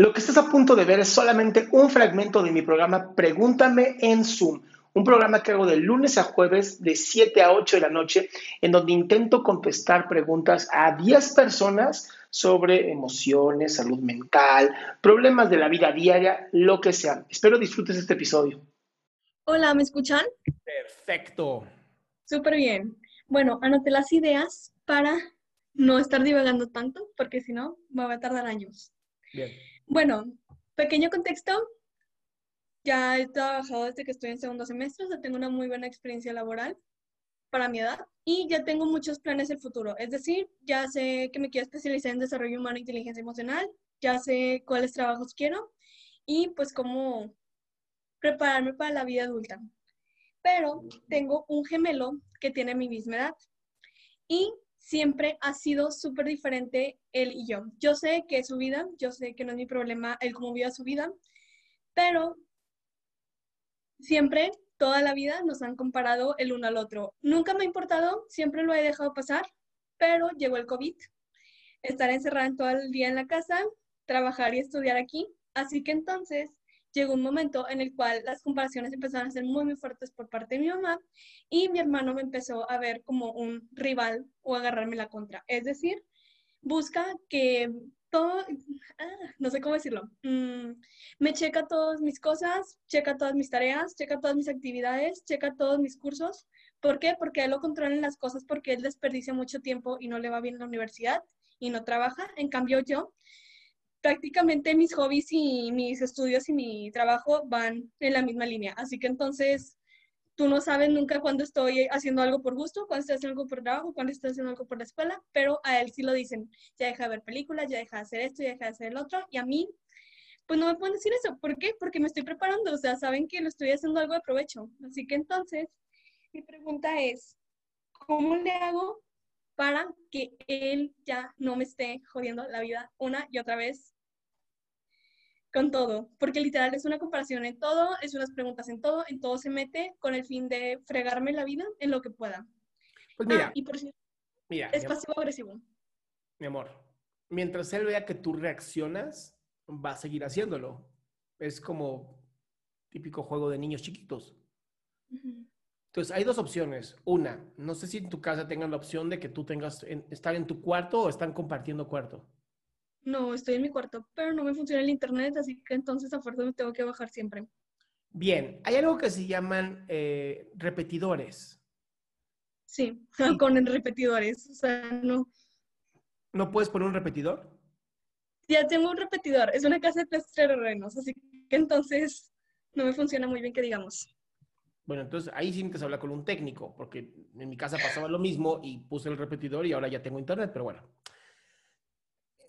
Lo que estás a punto de ver es solamente un fragmento de mi programa Pregúntame en Zoom, un programa que hago de lunes a jueves de 7 a 8 de la noche, en donde intento contestar preguntas a 10 personas sobre emociones, salud mental, problemas de la vida diaria, lo que sea. Espero disfrutes este episodio. Hola, ¿me escuchan? Perfecto. Súper bien. Bueno, anoté las ideas para no estar divagando tanto, porque si no, me va a tardar años. Bien. Bueno, pequeño contexto. Ya he trabajado desde que estoy en segundo semestre, tengo una muy buena experiencia laboral para mi edad y ya tengo muchos planes del futuro. Es decir, ya sé que me quiero especializar en desarrollo humano e inteligencia emocional, ya sé cuáles trabajos quiero y pues cómo prepararme para la vida adulta. Pero tengo un gemelo que tiene mi misma edad y siempre ha sido súper diferente él y yo. Yo sé que es su vida, yo sé que no es mi problema él cómo vive su vida, pero siempre, toda la vida, nos han comparado el uno al otro. Nunca me ha importado, siempre lo he dejado pasar, pero llegó el COVID, estar encerrada todo el día en la casa, trabajar y estudiar aquí. Así que entonces llegó un momento en el cual las comparaciones empezaron a ser muy, muy fuertes por parte de mi mamá y mi hermano me empezó a ver como un rival o agarrarme la contra. Es decir, busca que todo, ah, no sé cómo decirlo, mm, me checa todas mis cosas, checa todas mis tareas, checa todas mis actividades, checa todos mis cursos. ¿Por qué? Porque él lo controla en las cosas porque él desperdicia mucho tiempo y no le va bien en la universidad y no trabaja. En cambio yo prácticamente mis hobbies y mis estudios y mi trabajo van en la misma línea. Así que entonces tú no sabes nunca cuándo estoy haciendo algo por gusto, cuándo estoy haciendo algo por trabajo, cuándo estoy haciendo algo por la escuela, pero a él sí lo dicen, ya deja de ver películas, ya deja de hacer esto, ya deja de hacer el otro, y a mí, pues no me pueden decir eso. ¿Por qué? Porque me estoy preparando, o sea, saben que lo estoy haciendo algo de provecho. Así que entonces, mi pregunta es, ¿cómo le hago para que él ya no me esté jodiendo la vida una y otra vez con todo, porque literal es una comparación en todo, es unas preguntas en todo, en todo se mete con el fin de fregarme la vida en lo que pueda. Pues mira, ah, y por mira, es pasivo-agresivo. Mi amor, mientras él vea que tú reaccionas, va a seguir haciéndolo. Es como típico juego de niños chiquitos. Entonces, hay dos opciones. Una, no sé si en tu casa tengan la opción de que tú tengas, estar en tu cuarto o están compartiendo cuarto. No, estoy en mi cuarto, pero no me funciona el internet, así que entonces a fuerza me tengo que bajar siempre. Bien, hay algo que se llaman eh, repetidores. Sí, con repetidores, o sea, no. ¿No puedes poner un repetidor? Ya tengo un repetidor, es una casa de tres terrenos, así que entonces no me funciona muy bien que digamos. Bueno, entonces ahí sí que hablar con un técnico, porque en mi casa pasaba lo mismo y puse el repetidor y ahora ya tengo internet, pero bueno.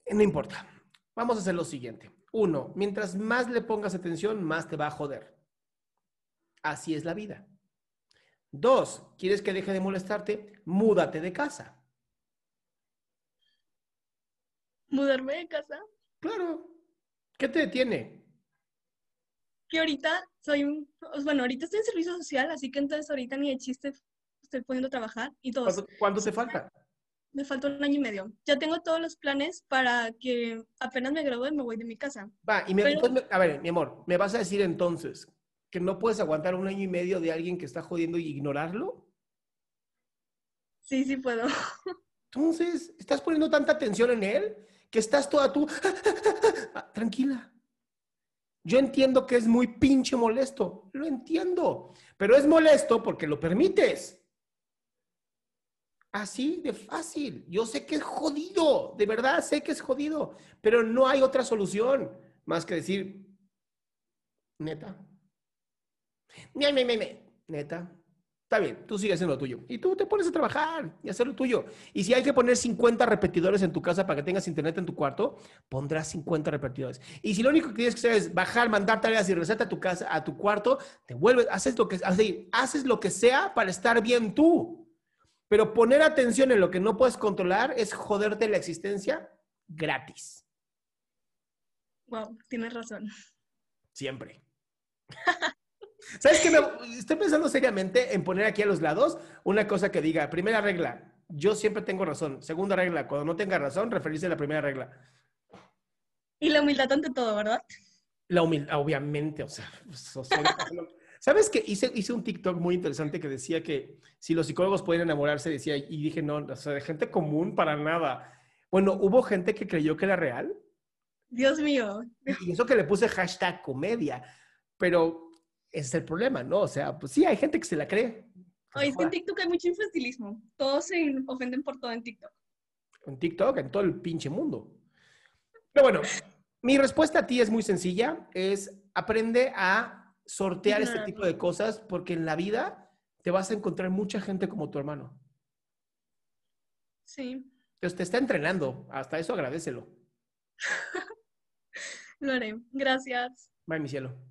No importa. Vamos a hacer lo siguiente. Uno, mientras más le pongas atención, más te va a joder. Así es la vida. Dos, ¿quieres que deje de molestarte? Múdate de casa. ¿Mudarme de casa? Claro. ¿Qué te detiene? Que ahorita soy un... Bueno, ahorita estoy en servicio social, así que entonces ahorita ni de chiste estoy pudiendo trabajar y todo. ¿Cuánto, ¿cuánto te falta? me falta un año y medio. Ya tengo todos los planes para que apenas me gradúe me voy de mi casa. Va, y me, a ver, mi amor, ¿me vas a decir entonces que no puedes aguantar un año y medio de alguien que está jodiendo y ignorarlo? Sí, sí puedo. Entonces, ¿estás poniendo tanta atención en él que estás toda tú tranquila? Yo entiendo que es muy pinche molesto, lo entiendo, pero es molesto porque lo permites. Así de fácil. Yo sé que es jodido, de verdad sé que es jodido, pero no hay otra solución más que decir, neta. Neta. Está bien, tú sigues haciendo lo tuyo. Y tú te pones a trabajar y hacer lo tuyo. Y si hay que poner 50 repetidores en tu casa para que tengas internet en tu cuarto, pondrás 50 repetidores. Y si lo único que tienes que hacer es bajar, mandar tareas y regresarte a tu casa, a tu cuarto, te vuelves, haces lo que, haces lo que sea para estar bien tú. Pero poner atención en lo que no puedes controlar es joderte la existencia gratis. Wow, tienes razón. Siempre. ¿Sabes qué? estoy pensando seriamente en poner aquí a los lados una cosa que diga, primera regla, yo siempre tengo razón. Segunda regla, cuando no tenga razón, referirse a la primera regla. Y la humildad ante todo, ¿verdad? La humildad, obviamente, o sea, pues, ¿sabes qué? Hice, hice un TikTok muy interesante que decía que si los psicólogos pueden enamorarse, decía, y dije, no, o sea, de gente común para nada. Bueno, hubo gente que creyó que era real. Dios mío. Y eso que le puse hashtag comedia, pero ese es el problema, ¿no? O sea, pues sí, hay gente que se la cree. Oye, es que en TikTok hay mucho infantilismo. Todos se ofenden por todo en TikTok. En TikTok, en todo el pinche mundo. Pero bueno, mi respuesta a ti es muy sencilla. Es aprende a sortear este tipo de cosas porque en la vida te vas a encontrar mucha gente como tu hermano. Sí. Entonces te está entrenando. Hasta eso agradecelo. Lo haré. Gracias. Bye, mi cielo.